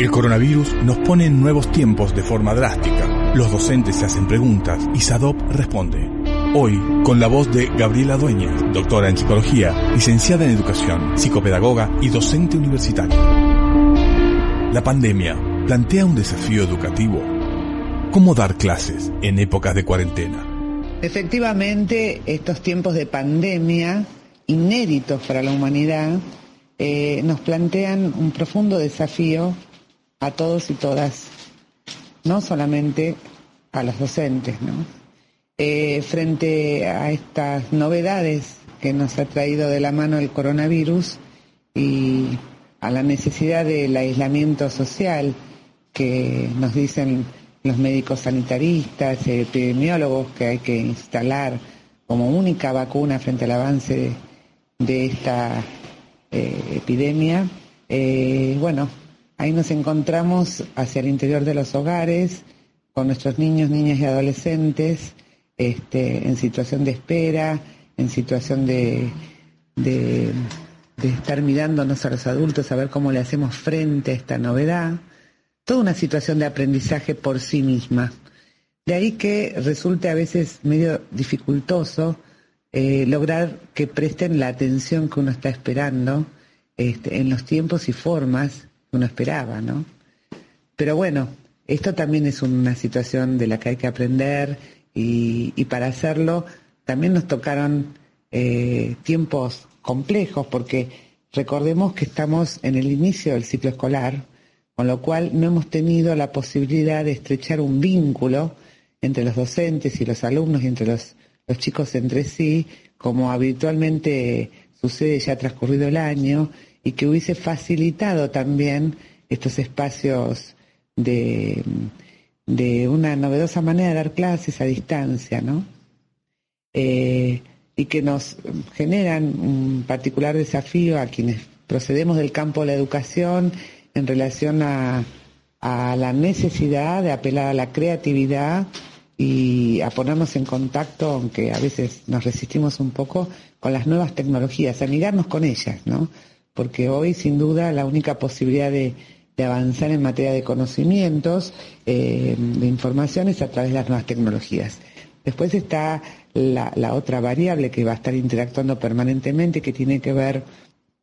El coronavirus nos pone en nuevos tiempos de forma drástica. Los docentes se hacen preguntas y SADOP responde. Hoy, con la voz de Gabriela Dueñas, doctora en psicología, licenciada en educación, psicopedagoga y docente universitaria. La pandemia plantea un desafío educativo. ¿Cómo dar clases en épocas de cuarentena? Efectivamente, estos tiempos de pandemia, inéditos para la humanidad, eh, nos plantean un profundo desafío a todos y todas, no solamente a los docentes, ¿no? Eh, frente a estas novedades que nos ha traído de la mano el coronavirus y a la necesidad del aislamiento social que nos dicen los médicos sanitaristas, epidemiólogos que hay que instalar como única vacuna frente al avance de, esta eh, epidemia. Eh, bueno, Ahí nos encontramos hacia el interior de los hogares, con nuestros niños, niñas y adolescentes, este, en situación de espera, en situación de, estar mirándonos a los adultos a ver cómo le hacemos frente a esta novedad. Toda una situación de aprendizaje por sí misma. De ahí que resulte a veces medio dificultoso eh, lograr que presten la atención que uno está esperando este, en los tiempos y formas uno esperaba, ¿no? Pero bueno, esto también es una situación de la que hay que aprender y, para hacerlo también nos tocaron eh, tiempos complejos porque recordemos que estamos en el inicio del ciclo escolar, con lo cual no hemos tenido la posibilidad de estrechar un vínculo entre los docentes y los alumnos y entre los, los chicos entre sí, como habitualmente sucede ya transcurrido el año, y que hubiese facilitado también estos espacios de, de una novedosa manera de dar clases a distancia, ¿no? Eh, y que nos generan un particular desafío a quienes procedemos del campo de la educación en relación a, a la necesidad de apelar a la creatividad y a ponernos en contacto, aunque a veces nos resistimos un poco, con las nuevas tecnologías, amigarnos con ellas, ¿no? Porque hoy sin duda la única posibilidad de, avanzar en materia de conocimientos, eh, de información, es a través de las nuevas tecnologías. Después está la, otra variable que va a estar interactuando permanentemente, que tiene que ver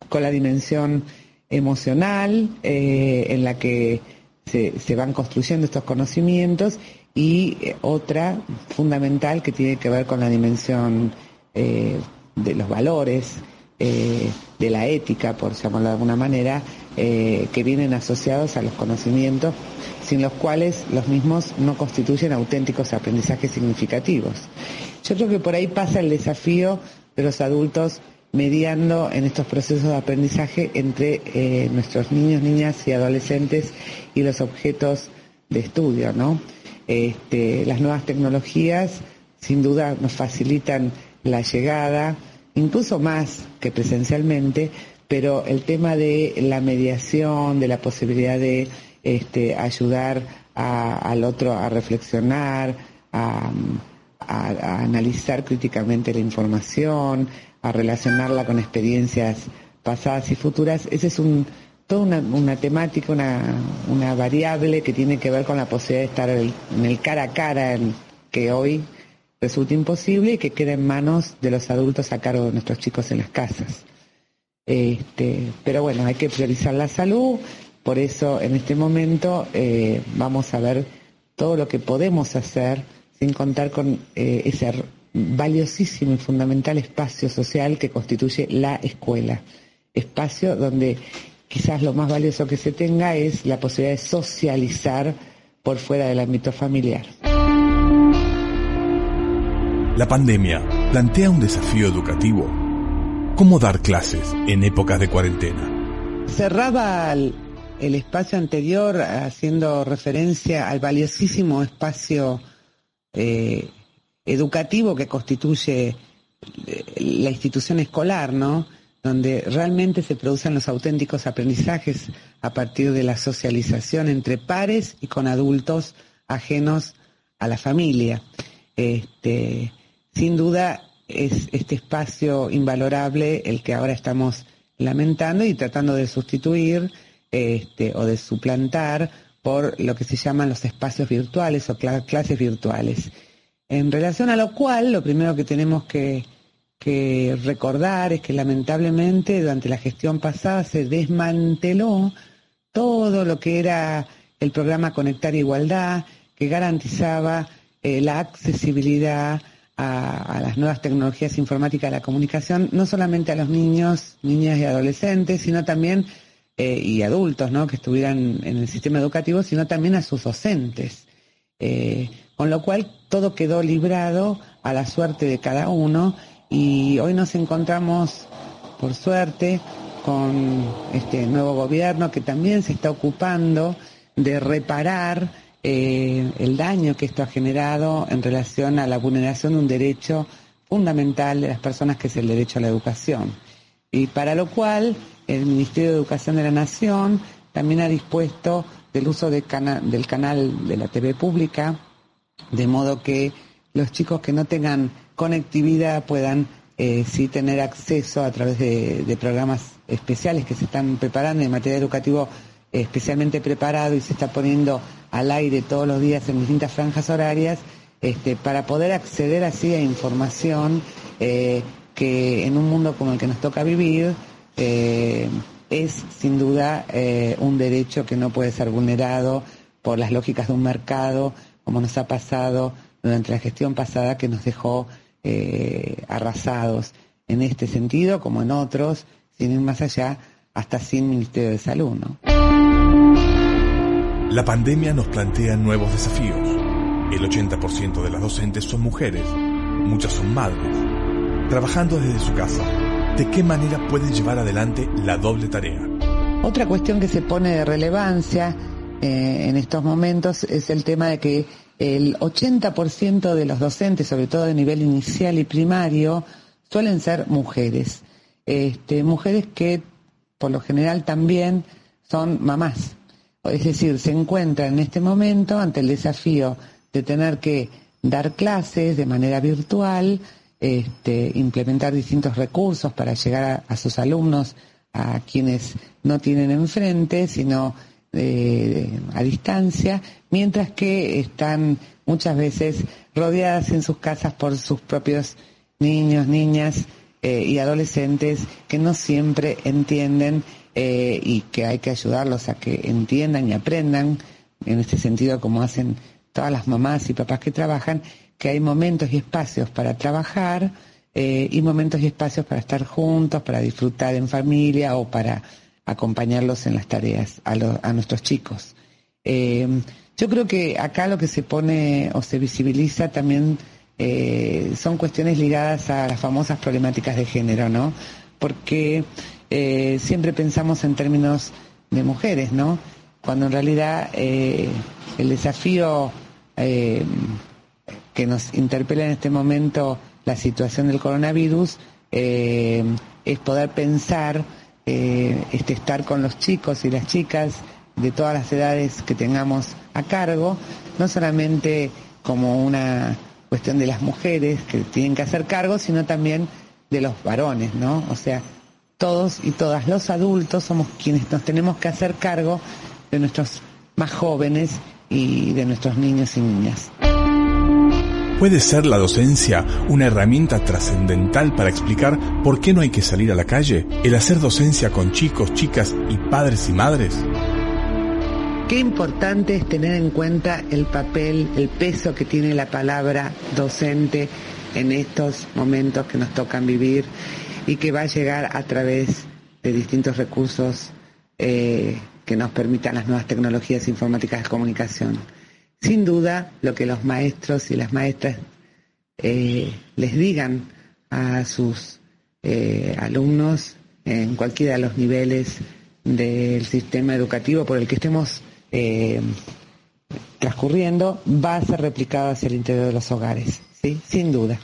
con la dimensión emocional eh, en la que se, van construyendo estos conocimientos y eh, otra fundamental que tiene que ver con la dimensión de los valores, eh, de la ética, por llamarlo de alguna manera, eh, que vienen asociados a los conocimientos, sin los cuales los mismos no constituyen auténticos aprendizajes significativos. Yo creo que por ahí pasa el desafío de los adultos mediando en estos procesos de aprendizaje entre eh, nuestros niños, niñas y adolescentes y los objetos de estudio, ¿no? Este, las nuevas tecnologías sin duda nos facilitan la llegada, incluso más que presencialmente, pero el tema de la mediación, de la posibilidad de este, ayudar al otro a reflexionar, a, analizar críticamente la información, a relacionarla con experiencias pasadas y futuras, ese es un, toda una, temática, una, variable que tiene que ver con la posibilidad de estar en el cara a cara que hoy resulta imposible y que quede en manos de los adultos a cargo de nuestros chicos en las casas. Este, pero bueno, hay que priorizar la salud, por eso en este momento eh, vamos a ver todo lo que podemos hacer sin contar con eh, ese valiosísimo y fundamental espacio social que constituye la escuela. Espacio donde quizás lo más valioso que se tenga es la posibilidad de socializar por fuera del ámbito familiar. La pandemia plantea un desafío educativo. ¿Cómo dar clases en épocas de cuarentena? Cerraba el, espacio anterior haciendo referencia al valiosísimo espacio eh, educativo que constituye eh, la institución escolar, ¿no? Donde realmente se producen los auténticos aprendizajes a partir de la socialización entre pares y con adultos ajenos a la familia. Este, sin duda es este espacio invalorable el que ahora estamos lamentando y tratando de sustituir este, o de suplantar por lo que se llaman los espacios virtuales o clases virtuales. En relación a lo cual, lo primero que tenemos que, recordar es que lamentablemente durante la gestión pasada se desmanteló todo lo que era el programa Conectar Igualdad, que garantizaba eh, la accesibilidad a, las nuevas tecnologías informáticas de la comunicación, no solamente a los niños, niñas y adolescentes, sino también, eh, y adultos, ¿no? que estuvieran en el sistema educativo, sino también a sus docentes. Eh, con lo cual todo quedó librado a la suerte de cada uno y hoy nos encontramos, por suerte, con este nuevo gobierno que también se está ocupando de reparar eh, el daño que esto ha generado en relación a la vulneración de un derecho fundamental de las personas que es el derecho a la educación. Y para lo cual el Ministerio de Educación de la Nación también ha dispuesto del uso del canal de la TV pública, de modo que los chicos que no tengan conectividad puedan eh, sí tener acceso a través de, programas especiales que se están preparando en materia educativa especialmente preparado y se está poniendo al aire todos los días en distintas franjas horarias este, para poder acceder así a información eh, que en un mundo como el que nos toca vivir eh, es sin duda eh, un derecho que no puede ser vulnerado por las lógicas de un mercado como nos ha pasado durante la gestión pasada que nos dejó arrasados en este sentido como en otros, sin ir más allá, hasta sin Ministerio de Salud. ¿no? La pandemia nos plantea nuevos desafíos. El 80% de las docentes son mujeres, muchas son madres. Trabajando desde su casa, ¿de qué manera pueden llevar adelante la doble tarea? Otra cuestión que se pone de relevancia eh, en estos momentos es el tema de que el 80% de los docentes, sobre todo de nivel inicial y primario, suelen ser mujeres. Este, mujeres que por lo general también son mamás es decir, se encuentra en este momento ante el desafío de tener que dar clases de manera virtual, este, implementar distintos recursos para llegar a, sus alumnos, a quienes no tienen enfrente, sino eh, a distancia, mientras que están muchas veces rodeadas en sus casas por sus propios niños, niñas eh, y adolescentes que no siempre entienden eh, y que hay que ayudarlos a que entiendan y aprendan, en este sentido como hacen todas las mamás y papás que trabajan, que hay momentos y espacios para trabajar eh, y momentos y espacios para estar juntos, para disfrutar en familia o para acompañarlos en las tareas a, a nuestros chicos. Eh, yo creo que acá lo que se pone o se visibiliza también son cuestiones ligadas a las famosas problemáticas de género, ¿no? Porque eh, siempre pensamos en términos de mujeres, ¿no? Cuando en realidad eh, el desafío eh, que nos interpela en este momento la situación del coronavirus es poder pensar este estar con los chicos y las chicas de todas las edades que tengamos a cargo, no solamente como una cuestión de las mujeres que tienen que hacer cargo, sino también de los varones, ¿no? O sea, todos y todas los adultos somos quienes nos tenemos que hacer cargo de nuestros más jóvenes y de nuestros niños y niñas. ¿Puede ser la docencia una herramienta trascendental para explicar por qué no hay que salir a la calle? ¿El hacer docencia con chicos, chicas y padres y madres? Qué importante es tener en cuenta el papel, el peso que tiene la palabra docente en estos momentos que nos tocan vivir y que va a llegar a través de distintos recursos eh, que nos permitan las nuevas tecnologías informáticas de comunicación. Sin duda, lo que los maestros y las maestras eh, les digan a sus eh, alumnos en cualquiera de los niveles del sistema educativo por el que estemos transcurriendo va a ser replicado hacia el interior de los hogares, ¿sí? sin duda.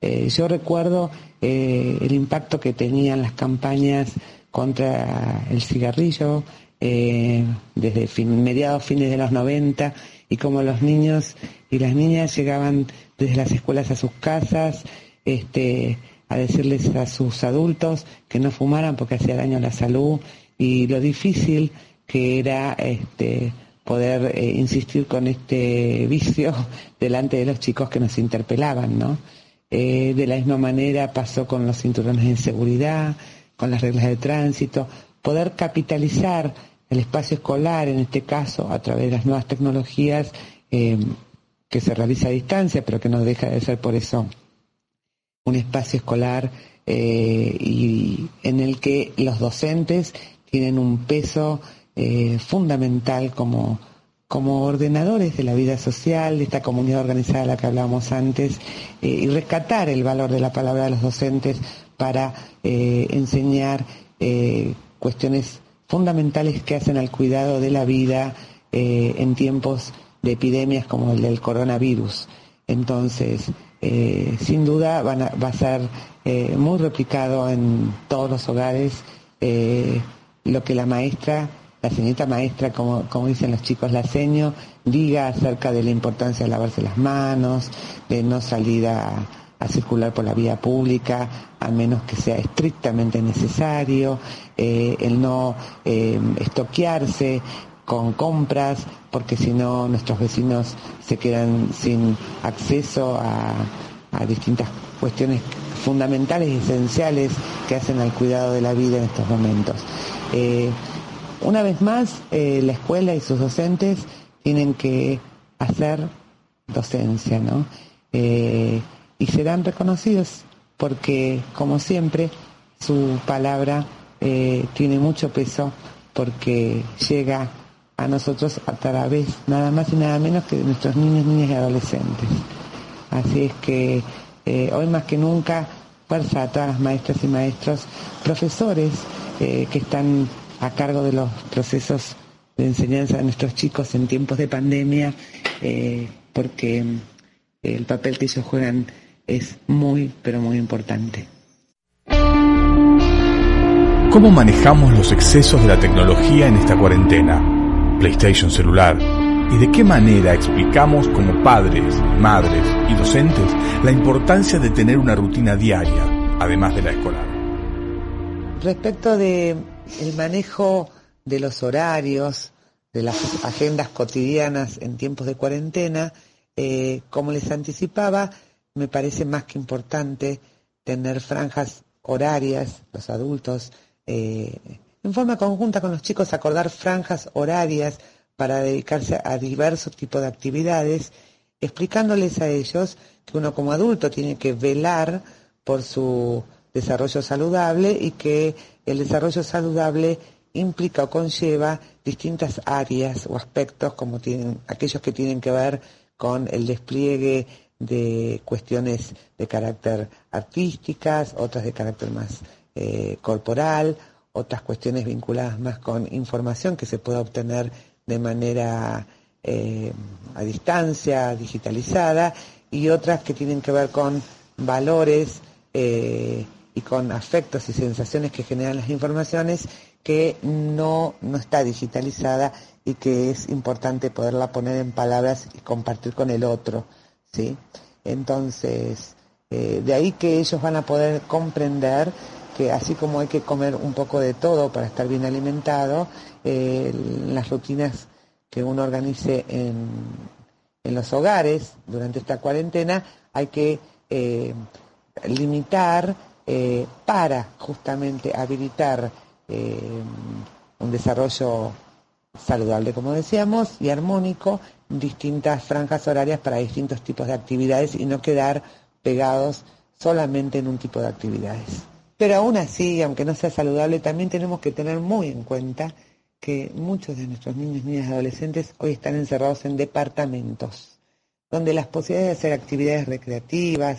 Yo recuerdo eh, el impacto que tenían las campañas contra el cigarrillo eh, desde fin, mediados, fines de los 90 y como los niños y las niñas llegaban desde las escuelas a sus casas este, a decirles a sus adultos que no fumaran porque hacía daño a la salud y lo difícil que era este, poder eh, insistir con este vicio delante de los chicos que nos interpelaban, ¿no? Eh, de la misma manera pasó con los cinturones de seguridad, con las reglas de tránsito, poder capitalizar el espacio escolar, en este caso, a través de las nuevas tecnologías eh, que se realiza a distancia, pero que no deja de ser por eso un espacio escolar eh, y en el que los docentes tienen un peso eh, fundamental como, como ordenadores de la vida social, de esta comunidad organizada de la que hablábamos antes, y rescatar el valor de la palabra de los docentes para enseñar cuestiones fundamentales que hacen al cuidado de la vida eh, en tiempos de epidemias como el del coronavirus. Entonces, eh, sin duda va a ser eh, muy replicado en todos los hogares lo que la maestra, la señorita maestra, como, dicen los chicos la seño, diga acerca de la importancia de lavarse las manos, de no salir a, a circular por la vía pública a menos que sea estrictamente necesario, eh, el no eh, estoquearse con compras, porque si no nuestros vecinos se quedan sin acceso a, distintas cuestiones fundamentales y esenciales que hacen al cuidado de la vida en estos momentos. Eh, una vez más, la escuela y sus docentes tienen que hacer docencia, ¿no? y serán reconocidos porque, como siempre, su palabra eh, tiene mucho peso porque llega a nosotros a través nada más y nada menos que de nuestros niños, niñas y adolescentes. Así es que eh, hoy más que nunca, fuerza a todas las maestras y maestros, profesores eh, que están a cargo de los procesos de enseñanza de nuestros chicos en tiempos de pandemia, porque el papel que ellos juegan es muy, pero muy importante. ¿Cómo manejamos los excesos de la tecnología en esta cuarentena? PlayStation celular. ¿Y de qué manera explicamos como padres, madres y docentes la importancia de tener una rutina diaria, además de la escolar? Respecto de el manejo de los horarios, de las agendas cotidianas en tiempos de cuarentena, eh, como les anticipaba, me parece más que importante tener franjas horarias, los adultos, eh, en forma conjunta con los chicos, acordar franjas horarias para dedicarse a diversos tipos de actividades, explicándoles a ellos que uno como adulto tiene que velar por su desarrollo saludable y que el desarrollo saludable implica o conlleva distintas áreas o aspectos como tienen aquellos que tienen que ver con el despliegue de cuestiones de carácter artísticas, otras de carácter más eh, corporal, otras cuestiones vinculadas más con información que se puede obtener de manera eh, a distancia, digitalizada, y otras que tienen que ver con valores eh, y con afectos y sensaciones que generan las informaciones que no, no está digitalizada y que es importante poderla poner en palabras y compartir con el otro. ¿sí? Entonces, eh, de ahí que ellos van a poder comprender que así como hay que comer un poco de todo para estar bien alimentado, eh, las rutinas que uno organice en, en, los hogares durante esta cuarentena hay que eh, limitar para justamente habilitar un desarrollo saludable, como decíamos, y armónico, distintas franjas horarias para distintos tipos de actividades y no quedar pegados solamente en un tipo de actividades. Pero aún así, aunque no sea saludable, también tenemos que tener muy en cuenta que muchos de nuestros niños, niñas y adolescentes hoy están encerrados en departamentos, donde las posibilidades de hacer actividades recreativas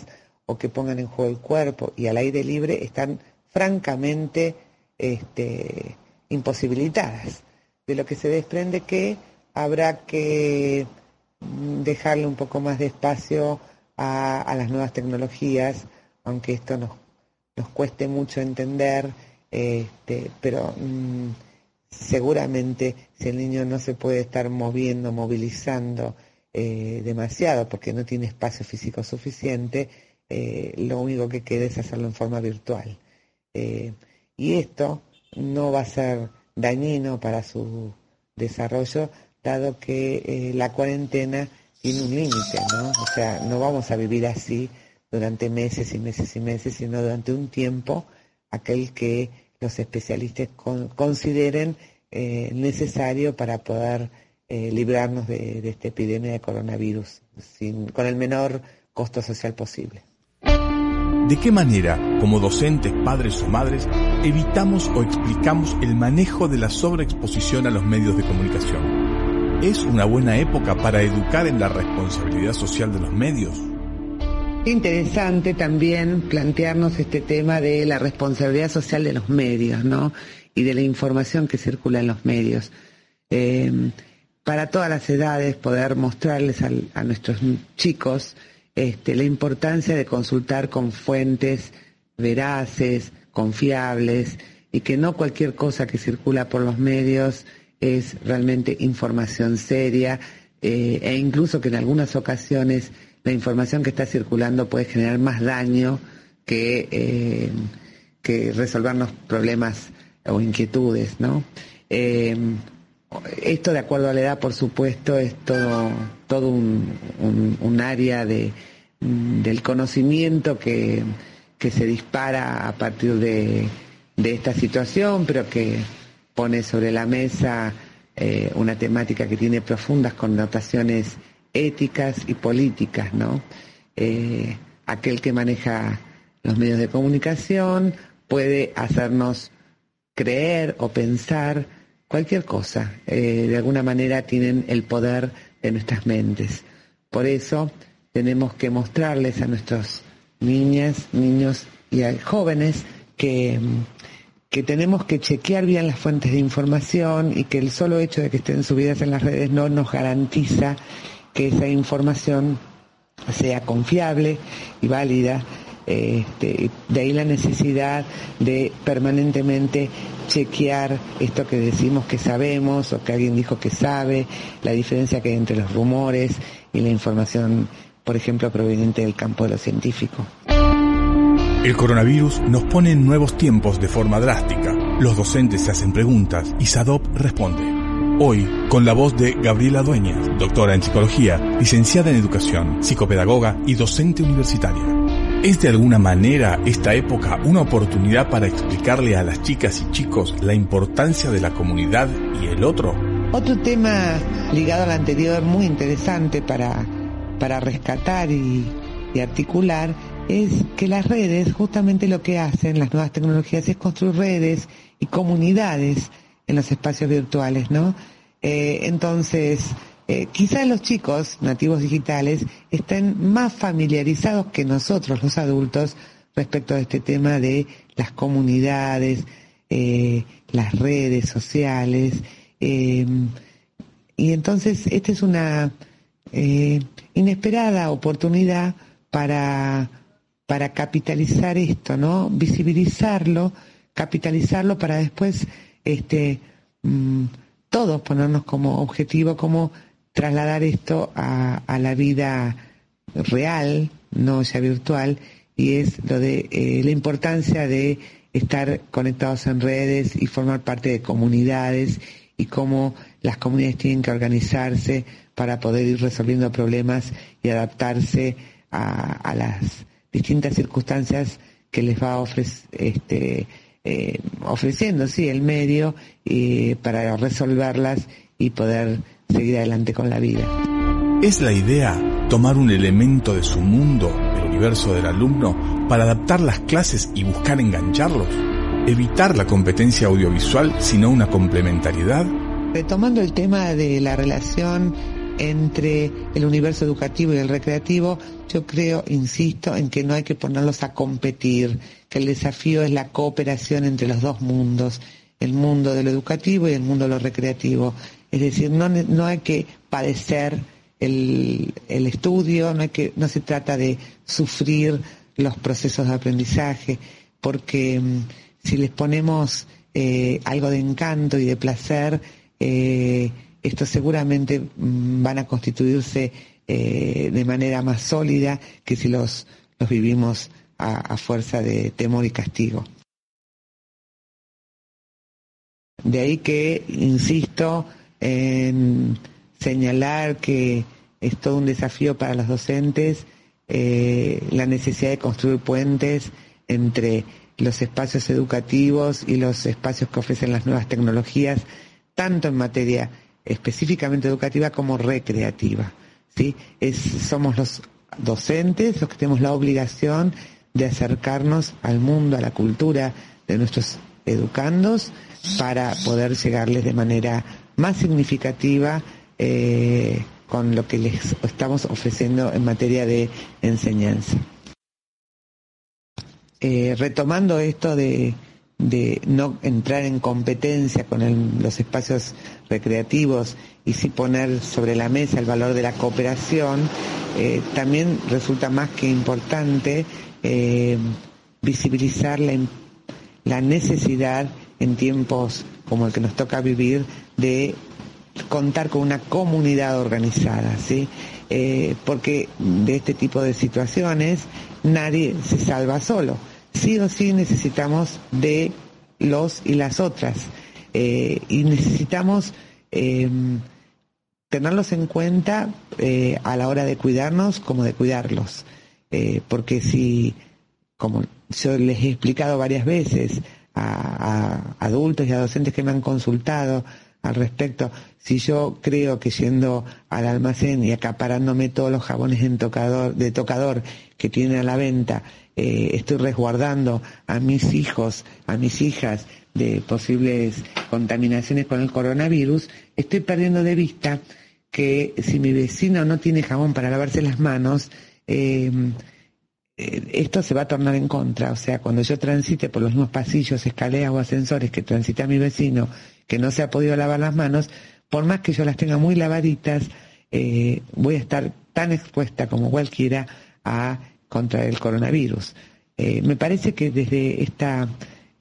o que pongan en juego el cuerpo y al aire libre están francamente este, imposibilitadas. De lo que se desprende que habrá que mm, dejarle un poco más de espacio a, las nuevas tecnologías, aunque esto nos, cueste mucho entender, este, pero mm, seguramente si el niño no se puede estar moviendo, movilizando eh, demasiado porque no tiene espacio físico suficiente, eh, lo único que queda es hacerlo en forma virtual. Eh, y esto no va a ser dañino para su desarrollo, dado que eh, la cuarentena tiene un límite, ¿no? O sea, no vamos a vivir así durante meses y meses y meses, sino durante un tiempo aquel que los especialistas consideren eh, necesario para poder eh, librarnos de, esta epidemia de coronavirus sin, con el menor costo social posible. ¿De qué manera, como docentes, padres o madres, evitamos o explicamos el manejo de la sobreexposición a los medios de comunicación? ¿Es una buena época para educar en la responsabilidad social de los medios? Interesante también plantearnos este tema de la responsabilidad social de los medios, ¿no? Y de la información que circula en los medios. Eh, para todas las edades poder mostrarles a nuestros chicos este, la importancia de consultar con fuentes veraces, confiables y que no cualquier cosa que circula por los medios es realmente información seria eh, e incluso que en algunas ocasiones la información que está circulando puede generar más daño que, eh, que resolvernos problemas o inquietudes, ¿no? Eh, esto de acuerdo a la edad, por supuesto, es todo, todo un, un, área de, del conocimiento que, que, se dispara a partir de, de, esta situación, pero que pone sobre la mesa eh, una temática que tiene profundas connotaciones éticas y políticas, ¿no? Eh, aquel que maneja los medios de comunicación puede hacernos creer o pensar cualquier cosa. Eh, de alguna manera tienen el poder de nuestras mentes. Por eso tenemos que mostrarles a nuestros niñas, niños y a jóvenes que, que tenemos que chequear bien las fuentes de información y que el solo hecho de que estén subidas en las redes no nos garantiza que esa información sea confiable y válida. Este, de ahí la necesidad de permanentemente chequear esto que decimos que sabemos o que alguien dijo que sabe, la diferencia que hay entre los rumores y la información, por ejemplo, proveniente del campo de lo científico. El coronavirus nos pone en nuevos tiempos de forma drástica. Los docentes se hacen preguntas y SADOP responde. Hoy, con la voz de Gabriela Dueñas, doctora en psicología, licenciada en educación, psicopedagoga y docente universitaria. ¿Es de alguna manera esta época una oportunidad para explicarle a las chicas y chicos la importancia de la comunidad y el otro? Otro tema ligado al anterior muy interesante para, para rescatar y, articular es que las redes, justamente lo que hacen las nuevas tecnologías es construir redes y comunidades en los espacios virtuales, ¿no? Eh, entonces, eh, quizás los chicos nativos digitales estén más familiarizados que nosotros, los adultos, respecto a este tema de las comunidades, eh, las redes sociales. Y entonces esta es una inesperada oportunidad para, para capitalizar esto, ¿no? Visibilizarlo, capitalizarlo para después este, mm, todos ponernos como objetivo, como trasladar esto a, la vida real, no ya virtual, y es lo de eh, la importancia de estar conectados en redes y formar parte de comunidades y cómo las comunidades tienen que organizarse para poder ir resolviendo problemas y adaptarse a, las distintas circunstancias que les va este, eh, ofreciendo sí, el medio eh, para resolverlas y poder seguir adelante con la vida. ¿Es la idea tomar un elemento de su mundo, el universo del alumno, para adaptar las clases y buscar engancharlos? ¿Evitar la competencia audiovisual sino una complementariedad? Retomando el tema de la relación entre el universo educativo y el recreativo, yo creo, insisto, en que no hay que ponerlos a competir, que el desafío es la cooperación entre los dos mundos, el mundo de lo educativo y el mundo de lo recreativo. Es decir, no, no hay que padecer el, el estudio, no, hay que, no se trata de sufrir los procesos de aprendizaje, porque mm, si les ponemos eh, algo de encanto y de placer, eh, estos seguramente mm, van a constituirse eh, de manera más sólida que si los, vivimos a fuerza de temor y castigo. De ahí que, insisto, en señalar que es todo un desafío para los docentes eh, la necesidad de construir puentes entre los espacios educativos y los espacios que ofrecen las nuevas tecnologías, tanto en materia específicamente educativa como recreativa. ¿sí? Es, somos los docentes los que tenemos la obligación de acercarnos al mundo, a la cultura de nuestros educandos para poder llegarles de manera más significativa eh, con lo que les estamos ofreciendo en materia de enseñanza. Eh, retomando esto de, no entrar en competencia con los espacios recreativos y sí poner sobre la mesa el valor de la cooperación, eh, también resulta más que importante eh, visibilizar la, la necesidad en tiempos como el que nos toca vivir de contar con una comunidad organizada, ¿sí? Eh, porque de este tipo de situaciones nadie se salva solo. Sí o sí necesitamos de los y las otras. Eh, y necesitamos em, tenerlos en cuenta eh, a la hora de cuidarnos como de cuidarlos. porque si, como yo les he explicado varias veces a adultos y a docentes que me han consultado, al respecto. Si yo creo que yendo al almacén y acaparándome todos los jabones en tocador, de tocador que tiene a la venta, eh, estoy resguardando a mis hijos, a mis hijas de posibles contaminaciones con el coronavirus, estoy perdiendo de vista que si mi vecino no tiene jabón para lavarse las manos, eh, eh, esto se va a tornar en contra. O sea, cuando yo transite por los mismos pasillos, escaleras o ascensores que transita mi vecino que no se ha podido lavar las manos, por más que yo las tenga muy lavaditas, voy a estar tan expuesta como cualquiera a contra el coronavirus. Eh, me parece que desde esta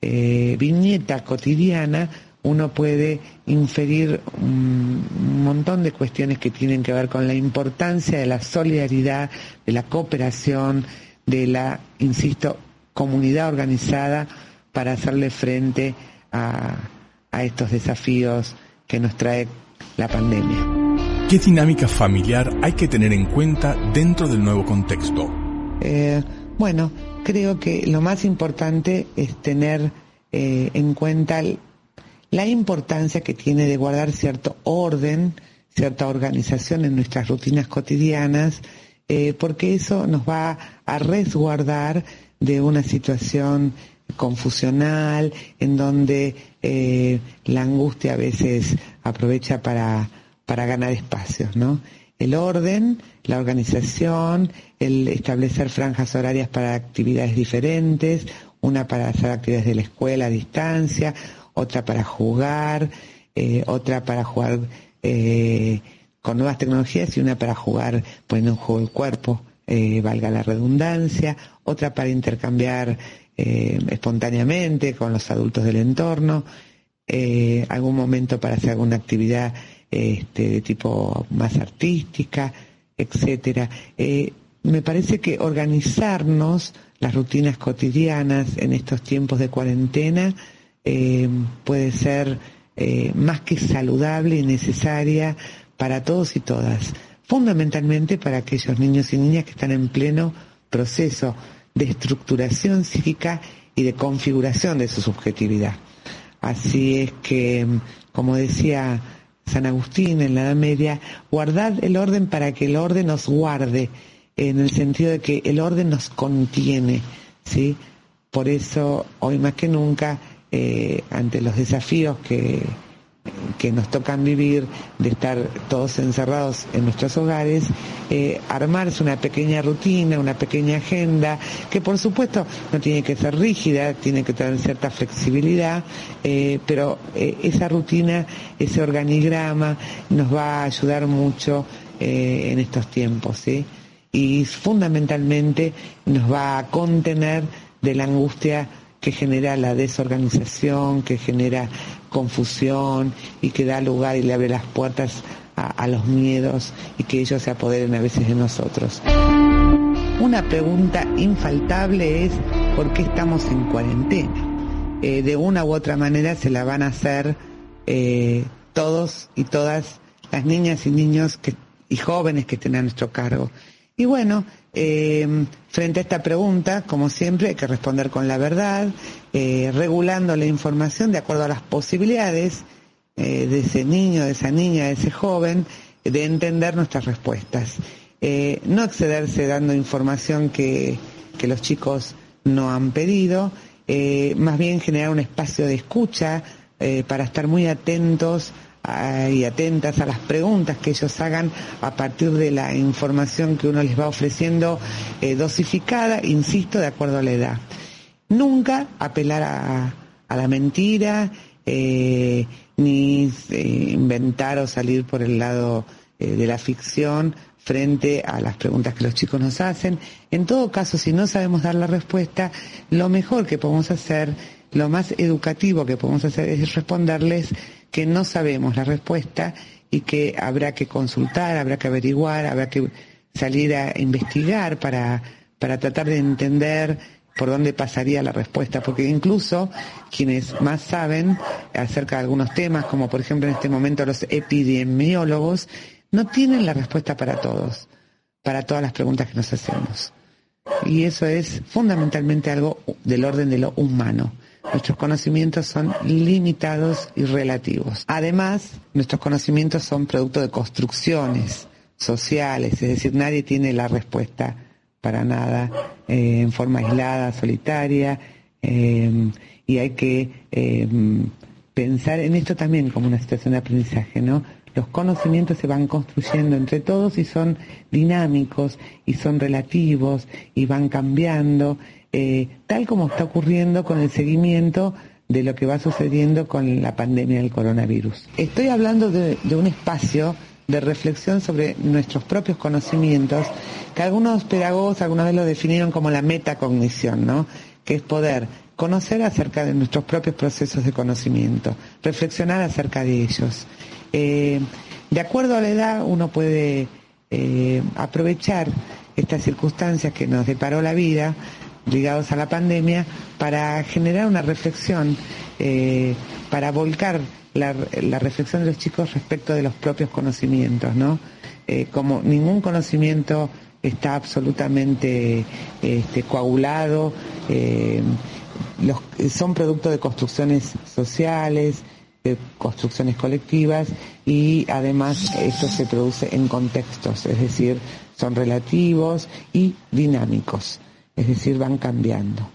eh, viñeta cotidiana uno puede inferir un montón de cuestiones que tienen que ver con la importancia de la solidaridad, de la cooperación, de la, insisto, comunidad organizada para hacerle frente a a estos desafíos que nos trae la pandemia. ¿Qué dinámica familiar hay que tener en cuenta dentro del nuevo contexto? Eh, bueno, creo que lo más importante es tener eh, en cuenta la importancia que tiene de guardar cierto orden, cierta organización en nuestras rutinas cotidianas, eh, porque eso nos va a resguardar de una situación confusional, en donde eh, la angustia a veces aprovecha para, para ganar espacios, ¿no? El orden, la organización, el establecer franjas horarias para actividades diferentes, una para hacer actividades de la escuela a distancia, otra para jugar, eh, otra para jugar eh, con nuevas tecnologías y una para jugar poniendo en juego el cuerpo, valga la redundancia, otra para intercambiar eh, espontáneamente con los adultos del entorno, eh, algún momento para hacer alguna actividad este, de tipo más artística, etcétera. Eh, me parece que organizarnos las rutinas cotidianas en estos tiempos de cuarentena puede ser más que saludable y necesaria para todos y todas, fundamentalmente para aquellos niños y niñas que están en pleno proceso de estructuración psíquica y de configuración de su subjetividad. Así es que, como decía San Agustín en la Edad Media, guardad el orden para que el orden nos guarde, en el sentido de que el orden nos contiene, ¿sí? Por eso, hoy más que nunca, eh, ante los desafíos que, que nos tocan vivir, de estar todos encerrados en nuestros hogares, eh, armarse una pequeña rutina, una pequeña agenda, que por supuesto no tiene que ser rígida, tiene que tener cierta flexibilidad, eh, pero eh, esa rutina, ese organigrama nos va a ayudar mucho en estos tiempos, ¿sí? Y fundamentalmente nos va a contener de la angustia que genera la desorganización, que genera confusión y que da lugar y le abre las puertas a, los miedos y que ellos se apoderen a veces de nosotros. Una pregunta infaltable es ¿por qué estamos en cuarentena? Eh, de una u otra manera se la van a hacer eh, todos y todas las niñas y niños y jóvenes que estén a nuestro cargo. Y bueno, eh, frente a esta pregunta, como siempre, hay que responder con la verdad, eh, regulando la información de acuerdo a las posibilidades eh, de ese niño, de esa niña, de ese joven, de entender nuestras respuestas. no excederse dando información que, que, los chicos no han pedido, más bien generar un espacio de escucha para estar muy atentos y atentas a las preguntas que ellos hagan a partir de la información que uno les va ofreciendo eh, dosificada, insisto, de acuerdo a la edad. Nunca apelar a, la mentira, eh, ni eh, inventar o salir por el lado de la ficción frente a las preguntas que los chicos nos hacen. En todo caso, si no sabemos dar la respuesta, lo mejor que podemos hacer, lo más educativo que podemos hacer es responderles que no sabemos la respuesta y que habrá que consultar, habrá que averiguar, habrá que salir a investigar para, para tratar de entender por dónde pasaría la respuesta, porque incluso quienes más saben acerca de algunos temas, como por ejemplo en este momento los epidemiólogos, no tienen la respuesta para todos, para todas las preguntas que nos hacemos. Y eso es fundamentalmente algo del orden de lo humano. Nuestros conocimientos son limitados y relativos. Además, nuestros conocimientos son producto de construcciones sociales, es decir, nadie tiene la respuesta para nada eh, en forma aislada, solitaria, eh, y hay que eh, pensar en esto también como una situación de aprendizaje, ¿no? Los conocimientos se van construyendo entre todos y son dinámicos y son relativos y van cambiando eh, tal como está ocurriendo con el seguimiento de lo que va sucediendo con la pandemia del coronavirus. Estoy hablando de, un espacio de reflexión sobre nuestros propios conocimientos, que algunos pedagogos alguna vez lo definieron como la metacognición, ¿no? que es poder conocer acerca de nuestros propios procesos de conocimiento, reflexionar acerca de ellos. Eh, de acuerdo a la edad, uno puede eh, aprovechar estas circunstancias que nos deparó la vida ligados a la pandemia para generar una reflexión, eh, para volcar la, reflexión de los chicos respecto de los propios conocimientos, ¿no? Eh, como ningún conocimiento está absolutamente este, coagulado, eh, son producto de construcciones sociales, de construcciones colectivas y además esto se produce en contextos, es decir, son relativos y dinámicos es decir, van cambiando.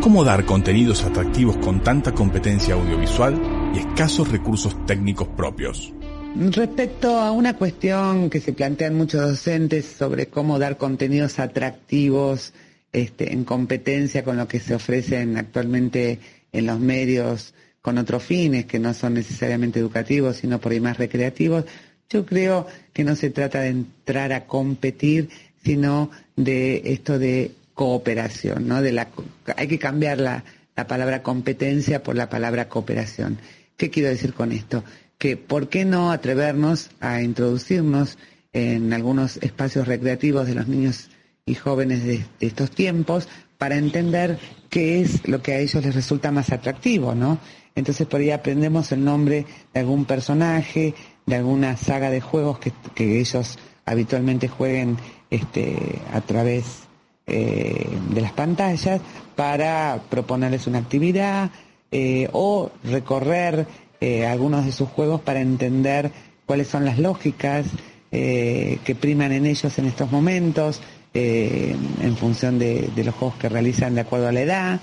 ¿Cómo dar contenidos atractivos con tanta competencia audiovisual y escasos recursos técnicos propios? Respecto a una cuestión que se plantean muchos docentes sobre cómo dar contenidos atractivos este, en competencia con lo que se ofrecen actualmente en los medios con otros fines que no son necesariamente educativos, sino por ahí más recreativos, yo creo que no se trata de entrar a competir, sino de esto de cooperación, ¿no? De la, hay que cambiar la, la palabra competencia por la palabra cooperación. ¿Qué quiero decir con esto? Que ¿por qué no atrevernos a introducirnos en algunos espacios recreativos de los niños y jóvenes de, estos tiempos para entender qué es lo que a ellos les resulta más atractivo, ¿no? Entonces por ahí aprendemos el nombre de algún personaje, de alguna saga de juegos que, que ellos habitualmente jueguen este, a través eh, de las pantallas para proponerles una actividad eh, o recorrer eh, algunos de sus juegos para entender cuáles son las lógicas que priman en ellos en estos momentos en función de, los juegos que realizan de acuerdo a la edad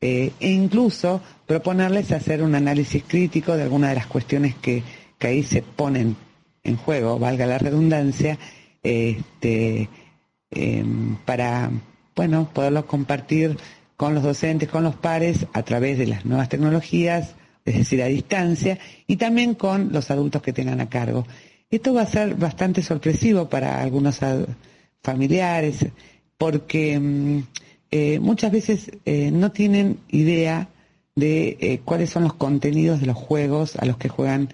e incluso proponerles hacer un análisis crítico de algunas de las cuestiones que, que ahí se ponen en juego, valga la redundancia, este, em, para bueno, poderlo compartir con los docentes, con los pares, a través de las nuevas tecnologías, es decir, a distancia, y también con los adultos que tengan a cargo. Esto va a ser bastante sorpresivo para algunos familiares, porque em, eh, muchas veces eh, no tienen idea de eh, cuáles son los contenidos de los juegos a los que juegan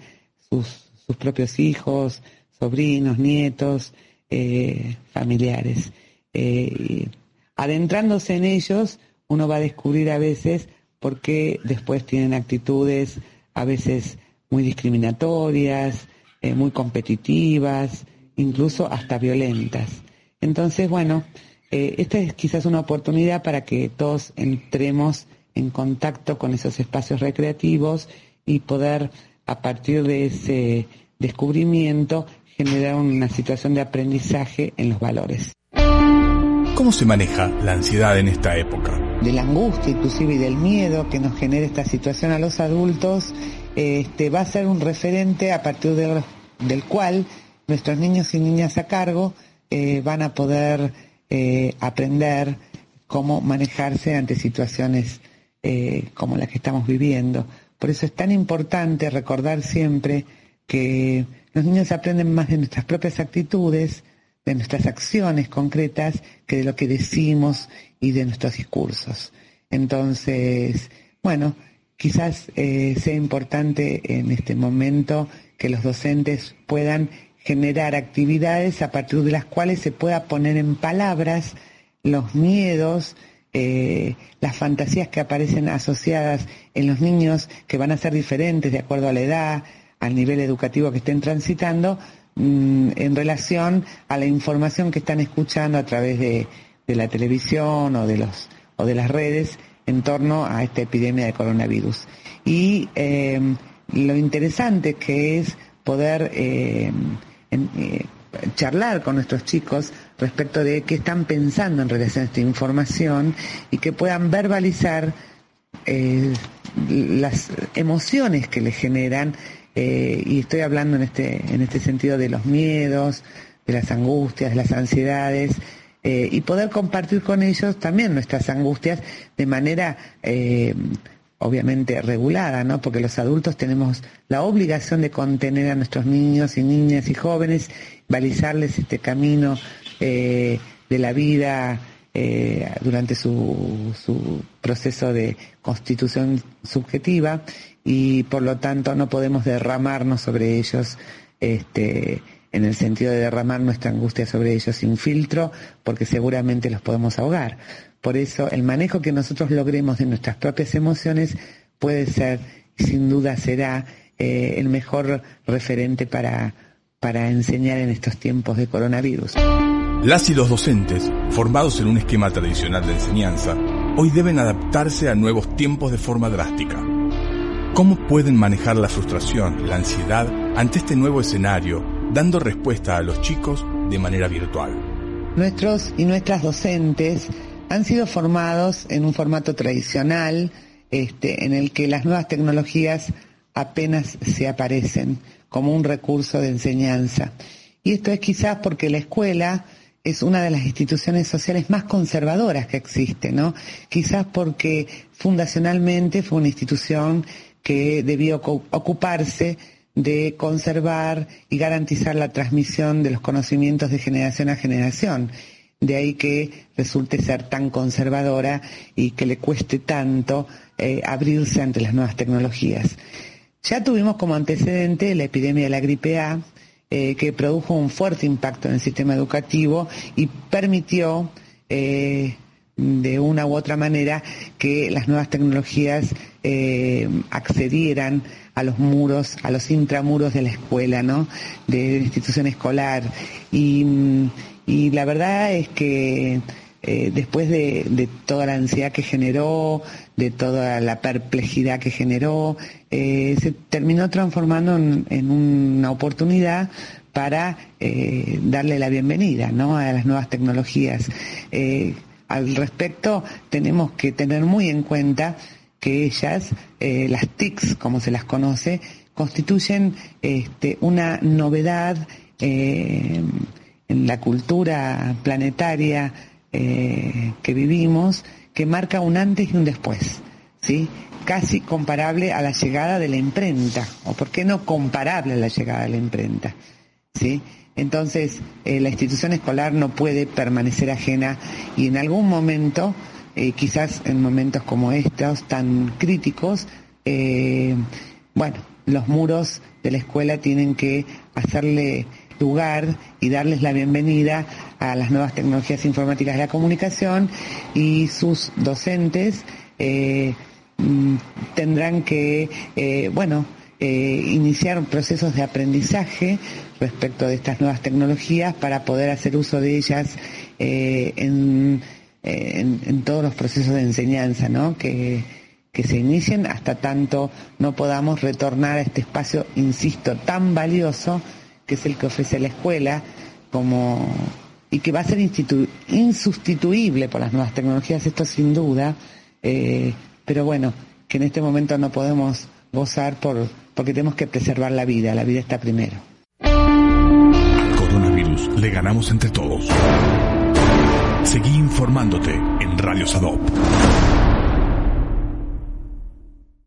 sus propios hijos, sobrinos, nietos, eh, familiares. Eh, adentrándose en ellos, uno va a descubrir a veces por qué después tienen actitudes a veces muy discriminatorias, eh, muy competitivas, incluso hasta violentas. Entonces, bueno, esta es quizás una oportunidad para que todos entremos en contacto con esos espacios recreativos y poder, a partir de ese descubrimiento, generar una situación de aprendizaje en los valores. ¿Cómo se maneja la ansiedad en esta época? De la angustia inclusive y del miedo que nos genera esta situación a los adultos, este, va a ser un referente a partir del cual nuestros niños y niñas a cargo eh, van a poder eh, aprender cómo manejarse ante situaciones eh, como las que estamos viviendo. Por eso es tan importante recordar siempre que los niños aprenden más de nuestras propias actitudes, de nuestras acciones concretas, que de lo que decimos y de nuestros discursos. Entonces, bueno, quizás sea importante en este momento que los docentes puedan generar actividades a partir de las cuales se pueda poner en palabras los miedos, eh, las fantasías que aparecen asociadas en los niños, que van a ser diferentes de acuerdo a la edad, al nivel educativo que estén transitando, mm, en relación a la información que están escuchando a través de, la televisión o de, los, o de las redes en torno a esta epidemia de coronavirus. Y eh, lo interesante que es poder eh, eh, charlar con nuestros chicos respecto de qué están pensando en relación a esta información y que puedan verbalizar las emociones que les generan eh, y estoy hablando en este en este sentido de los miedos de las angustias de las ansiedades y poder compartir con ellos también nuestras angustias de manera obviamente regulada, ¿no? Porque los adultos tenemos la obligación de contener a nuestros niños y niñas y jóvenes, balizarles este camino eh, de la vida eh, durante su, su proceso de constitución subjetiva y por lo tanto no podemos derramarnos sobre ellos este, en el sentido de derramar nuestra angustia sobre ellos sin filtro, porque seguramente los podemos ahogar. Por eso el manejo que nosotros logremos de nuestras propias emociones puede ser, sin duda será, eh, el mejor referente para, para enseñar en estos tiempos de coronavirus. Las y los docentes, formados en un esquema tradicional de enseñanza, hoy deben adaptarse a nuevos tiempos de forma drástica. ¿Cómo pueden manejar la frustración, la ansiedad ante este nuevo escenario, dando respuesta a los chicos de manera virtual? Nuestros y nuestras docentes han sido formados en un formato tradicional, este, en el que las nuevas tecnologías apenas se aparecen como un recurso de enseñanza. Y esto es quizás porque la escuela es una de las instituciones sociales más conservadoras que existe, ¿no? Quizás porque fundacionalmente fue una institución que debió ocuparse de conservar y garantizar la transmisión de los conocimientos de generación a generación de ahí que resulte ser tan conservadora y que le cueste tanto eh, abrirse ante las nuevas tecnologías. Ya tuvimos como antecedente la epidemia de la gripe A, eh, que produjo un fuerte impacto en el sistema educativo y permitió eh, de una u otra manera que las nuevas tecnologías accedieran a los muros, a los intramuros de la escuela, ¿no? De la institución escolar. Y, mm, y la verdad es que eh, después de, toda la ansiedad que generó, de toda la perplejidad que generó, eh, se terminó transformando en, una oportunidad para eh, darle la bienvenida ¿no? a las nuevas tecnologías. Al respecto, tenemos que tener muy en cuenta que ellas, las TICs, como se las conoce, constituyen este, una novedad en la cultura planetaria eh, que vivimos que marca un antes y un después, ¿sí? casi comparable a la llegada de la imprenta, o por qué no comparable a la llegada de la imprenta. ¿sí? Entonces, eh, la institución escolar no puede permanecer ajena y en algún momento, eh, quizás en momentos como estos tan críticos, bueno, los muros de la escuela tienen que hacerle lugar y darles la bienvenida a las nuevas tecnologías informáticas de la comunicación y sus docentes eh, mm, tendrán que, eh, bueno, eh, iniciar procesos de aprendizaje respecto de estas nuevas tecnologías para poder hacer uso de ellas eh, en, todos los procesos de enseñanza, ¿no? Que, que se inicien hasta tanto no podamos retornar a este espacio, insisto, tan valioso que es el que ofrece la escuela como y que va a ser insustituible por las nuevas tecnologías, esto sin duda, eh, pero bueno, que en este momento no podemos gozar por, porque tenemos que preservar la vida, la vida está primero. Al coronavirus le ganamos entre todos. Seguí informándote en Radio Sadop.